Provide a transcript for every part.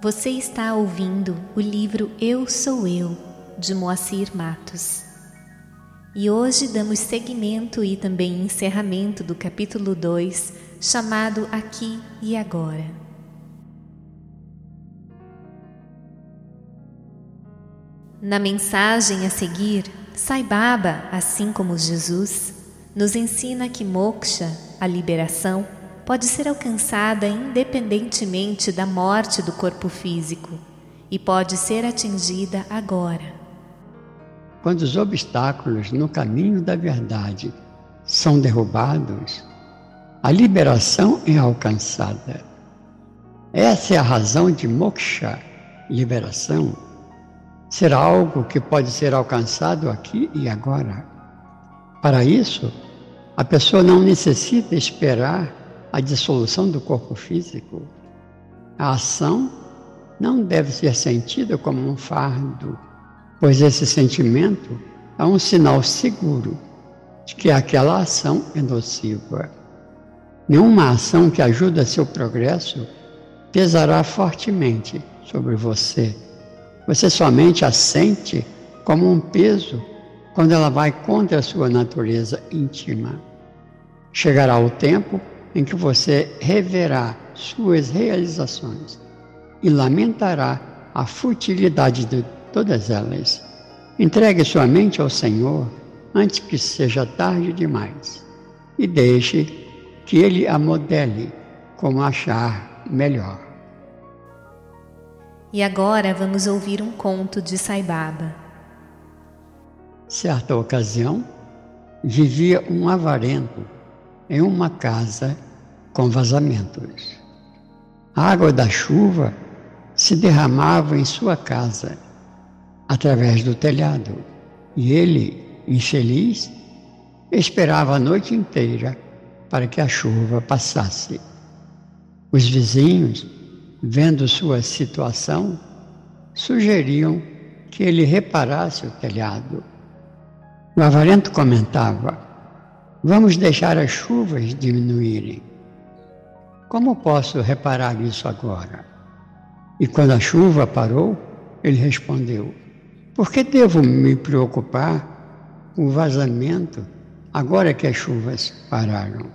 Você está ouvindo o livro Eu Sou Eu, de Moacir Matos. E hoje damos seguimento e também encerramento do capítulo 2, chamado Aqui e Agora. Na mensagem a seguir, Sai Baba, assim como Jesus, nos ensina que moksha, a liberação, pode ser alcançada independentemente da morte do corpo físico e pode ser atingida agora. Quando os obstáculos no caminho da verdade são derrubados, a liberação é alcançada. Essa é a razão de moksha, liberação. Ser algo que pode ser alcançado aqui e agora. Para isso, a pessoa não necessita esperar a dissolução do corpo físico. A ação não deve ser sentida como um fardo, pois esse sentimento é um sinal seguro de que aquela ação é nociva. Nenhuma ação que ajude a seu progresso pesará fortemente sobre você. Você somente a sente como um peso quando ela vai contra a sua natureza íntima. Chegará o tempo em que você reverá suas realizações e lamentará a futilidade de todas elas. Entregue sua mente ao Senhor antes que seja tarde demais e deixe que Ele a modele como achar melhor. E agora vamos ouvir um conto de Saibaba. Certa ocasião, vivia um avarento em uma casa com vazamentos. A água da chuva se derramava em sua casa através do telhado e ele, infeliz, esperava a noite inteira para que a chuva passasse. Os vizinhos, vendo sua situação, sugeriam que ele reparasse o telhado. O avarento comentava: Vamos deixar as chuvas diminuírem. Como posso reparar isso agora? E quando a chuva parou, ele respondeu: Por que devo me preocupar com o vazamento agora que as chuvas pararam?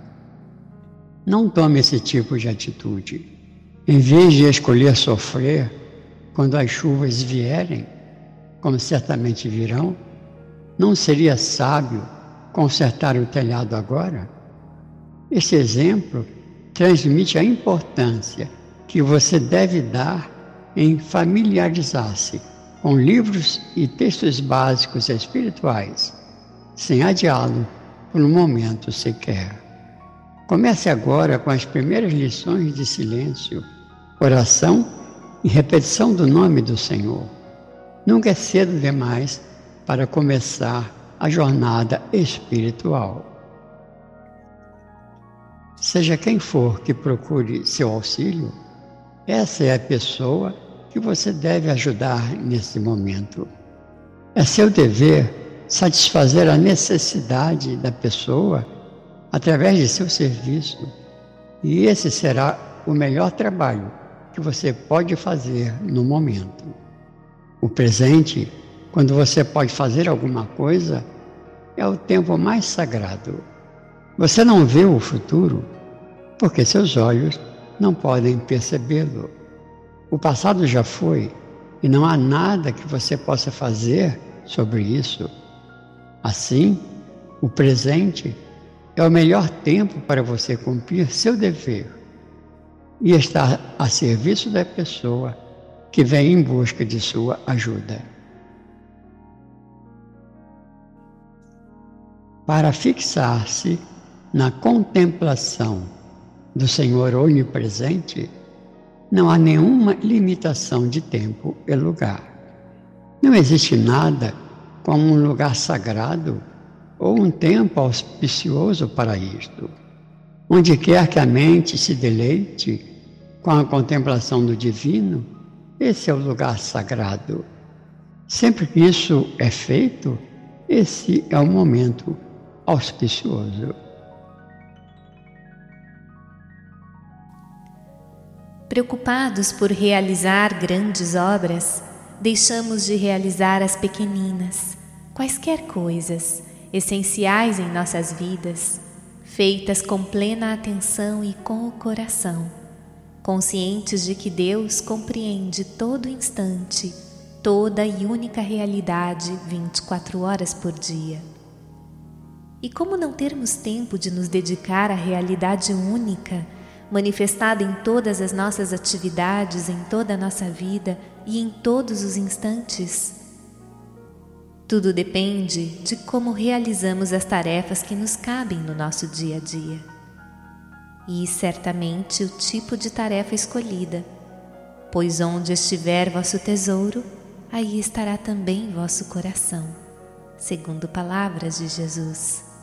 Não tome esse tipo de atitude. Em vez de escolher sofrer quando as chuvas vierem, como certamente virão, não seria sábio consertar o telhado agora? Esse exemplo transmite a importância que você deve dar em familiarizar-se com livros e textos básicos espirituais, sem adiá-lo por um momento sequer. Comece agora com as primeiras lições de silêncio, oração e repetição do nome do Senhor. Nunca é cedo demais para começar a jornada espiritual. Seja quem for que procure seu auxílio, essa é a pessoa que você deve ajudar nesse momento. É seu dever satisfazer a necessidade da pessoa através de seu serviço, e esse será o melhor trabalho que você pode fazer no momento. O presente quando você pode fazer alguma coisa, é o tempo mais sagrado. Você não vê o futuro porque seus olhos não podem percebê-lo. O passado já foi e não há nada que você possa fazer sobre isso. Assim, o presente é o melhor tempo para você cumprir seu dever e estar a serviço da pessoa que vem em busca de sua ajuda. Para fixar-se na contemplação do Senhor onipresente, não há nenhuma limitação de tempo e lugar. Não existe nada como um lugar sagrado ou um tempo auspicioso para isto. Onde quer que a mente se deleite com a contemplação do divino, esse é o lugar sagrado. Sempre que isso é feito, esse é o momento auspicioso. Preocupados por realizar grandes obras, deixamos de realizar as pequeninas, quaisquer coisas essenciais em nossas vidas, feitas com plena atenção e com o coração, conscientes de que Deus compreende todo instante, toda e única realidade 24 horas por dia. E como não termos tempo de nos dedicar à realidade única, manifestada em todas as nossas atividades, em toda a nossa vida e em todos os instantes? Tudo depende de como realizamos as tarefas que nos cabem no nosso dia a dia. E certamente o tipo de tarefa escolhida, pois onde estiver vosso tesouro, aí estará também vosso coração, segundo palavras de Jesus.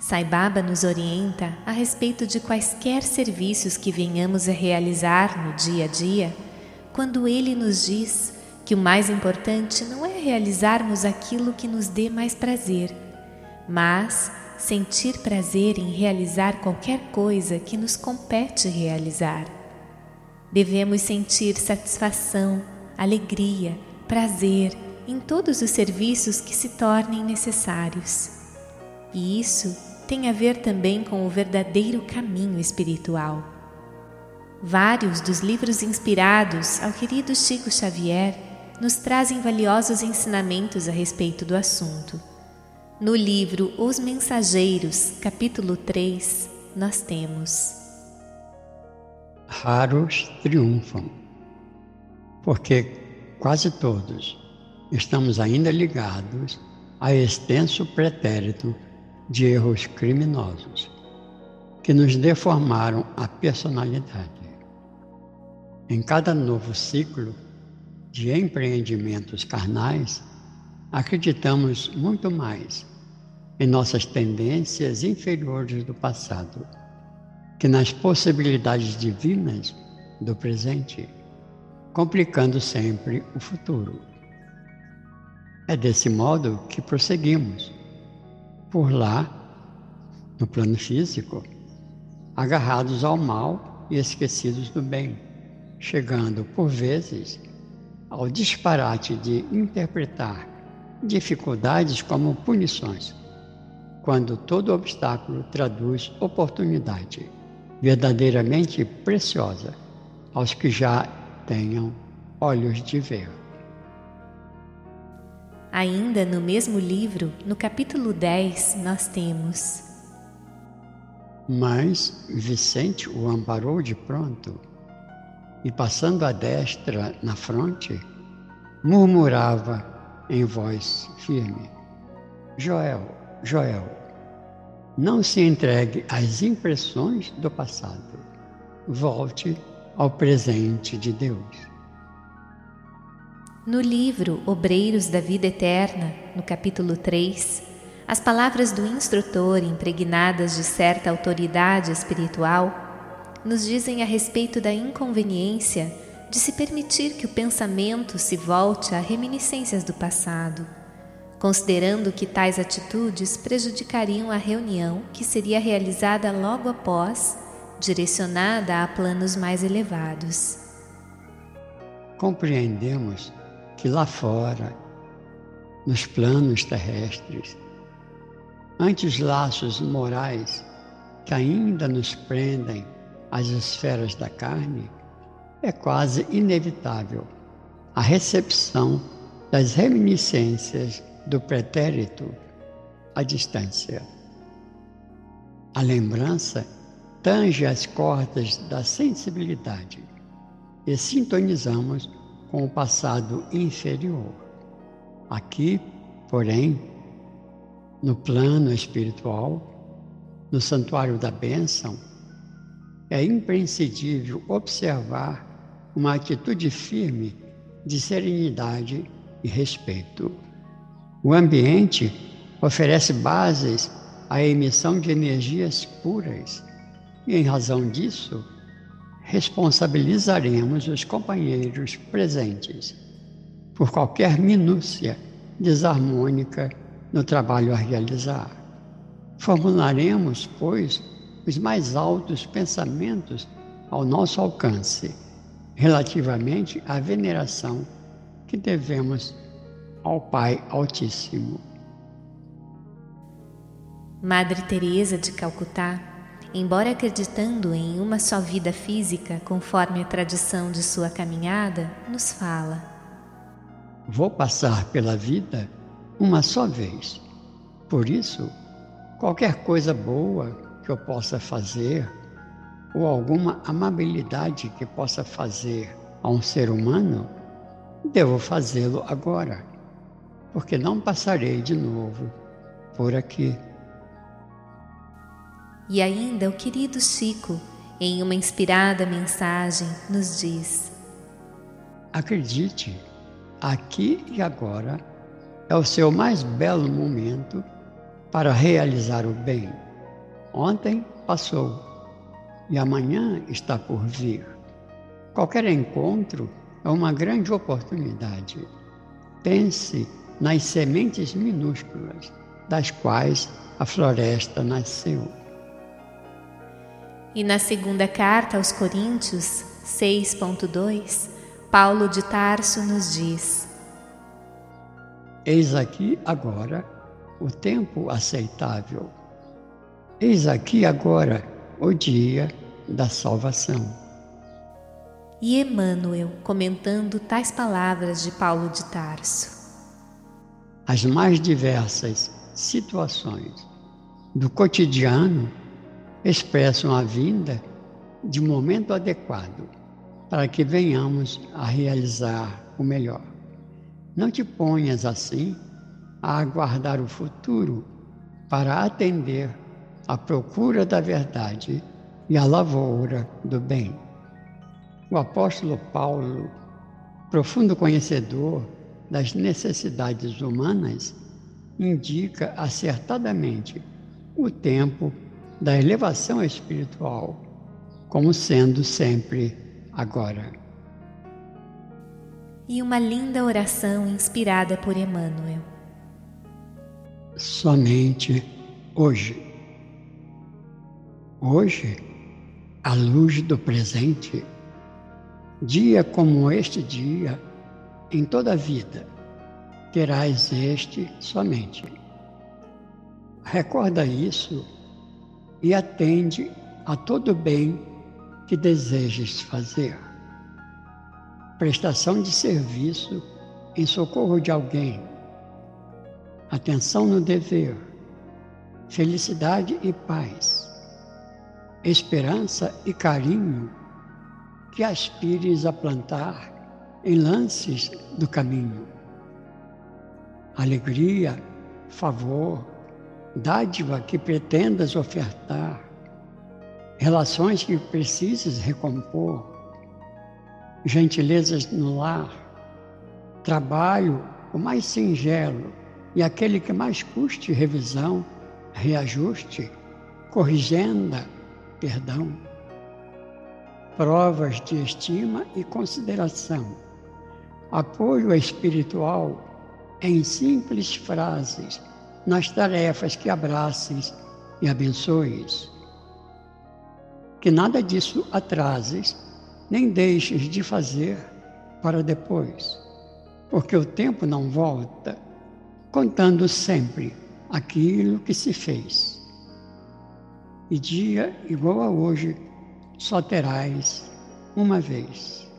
Sai Baba nos orienta a respeito de quaisquer serviços que venhamos a realizar no dia a dia, quando ele nos diz que o mais importante não é realizarmos aquilo que nos dê mais prazer, mas sentir prazer em realizar qualquer coisa que nos compete realizar. Devemos sentir satisfação, alegria, prazer em todos os serviços que se tornem necessários. E isso tem a ver também com o verdadeiro caminho espiritual. Vários dos livros inspirados ao querido Chico Xavier nos trazem valiosos ensinamentos a respeito do assunto. No livro Os Mensageiros, capítulo 3, nós temos: Raros triunfam, porque quase todos estamos ainda ligados a extenso pretérito de erros criminosos que nos deformaram a personalidade. Em cada novo ciclo, de empreendimentos carnais, acreditamos muito mais em nossas tendências inferiores do passado que nas possibilidades divinas do presente, complicando sempre o futuro. É desse modo que prosseguimos. Por lá, no plano físico, agarrados ao mal e esquecidos do bem, chegando, por vezes, ao disparate de interpretar dificuldades como punições, quando todo obstáculo traduz oportunidade verdadeiramente preciosa aos que já tenham olhos de ver. Ainda no mesmo livro, no capítulo 10, nós temos. Mas Vicente o amparou de pronto e passando a destra na fronte, murmurava em voz firme: Joel, Joel, não se entregue às impressões do passado. Volte ao presente de Deus. No livro Obreiros da Vida Eterna, no capítulo 3, as palavras do instrutor, impregnadas de certa autoridade espiritual, nos dizem a respeito da inconveniência de se permitir que o pensamento se volte a reminiscências do passado, considerando que tais atitudes prejudicariam a reunião que seria realizada logo após, direcionada a planos mais elevados. Compreendemos que lá fora, nos planos terrestres, antes laços morais que ainda nos prendem às esferas da carne, é quase inevitável a recepção das reminiscências do pretérito à distância. A lembrança tange as cordas da sensibilidade e sintonizamos com o passado inferior. Aqui, porém, no plano espiritual, no santuário da bênção, é imprescindível observar uma atitude firme de serenidade e respeito. O ambiente oferece bases à emissão de energias puras e, em razão disso, responsabilizaremos os companheiros presentes por qualquer minúcia desarmônica no trabalho a realizar. Formularemos, pois, os mais altos pensamentos ao nosso alcance relativamente à veneração que devemos ao Pai Altíssimo. Madre Teresa de Calcutá, embora acreditando em uma só vida física, conforme a tradição de sua caminhada, nos fala: Vou passar pela vida uma só vez. Por isso, qualquer coisa boa que eu possa fazer ou alguma amabilidade que possa fazer a um ser humano, devo fazê-lo agora, porque não passarei de novo por aqui. E ainda o querido Chico, em uma inspirada mensagem, nos diz: Acredite, aqui e agora é o seu mais belo momento para realizar o bem. Ontem passou e amanhã está por vir. Qualquer encontro é uma grande oportunidade. Pense nas sementes minúsculas das quais a floresta nasceu. E na segunda carta aos Coríntios, 6.2, Paulo de Tarso nos diz: Eis aqui agora o tempo aceitável. Eis aqui agora o dia da salvação. E Emmanuel comentando tais palavras de Paulo de Tarso. As mais diversas situações do cotidiano expressam a vinda de momento adequado para que venhamos a realizar o melhor. Não te ponhas assim a aguardar o futuro para atender à procura da verdade e à lavoura do bem. O apóstolo Paulo, profundo conhecedor das necessidades humanas, indica acertadamente o tempo da elevação espiritual, como sendo sempre agora. E uma linda oração inspirada por Emmanuel. Somente hoje. Hoje, à luz do presente, dia como este dia, em toda a vida, terás este somente. Recorda isso e atende a todo bem que desejes fazer. Prestação de serviço em socorro de alguém, atenção no dever, felicidade e paz, esperança e carinho que aspires a plantar em lances do caminho. Alegria, favor, dádiva que pretendas ofertar, relações que precises recompor, gentilezas no lar, trabalho o mais singelo e aquele que mais custe revisão, reajuste, corrigenda, perdão. Provas de estima e consideração, apoio espiritual em simples frases nas tarefas que abraces e abençoes. Que nada disso atrases, nem deixes de fazer para depois, porque o tempo não volta, contando sempre aquilo que se fez. E dia igual a hoje só terás uma vez.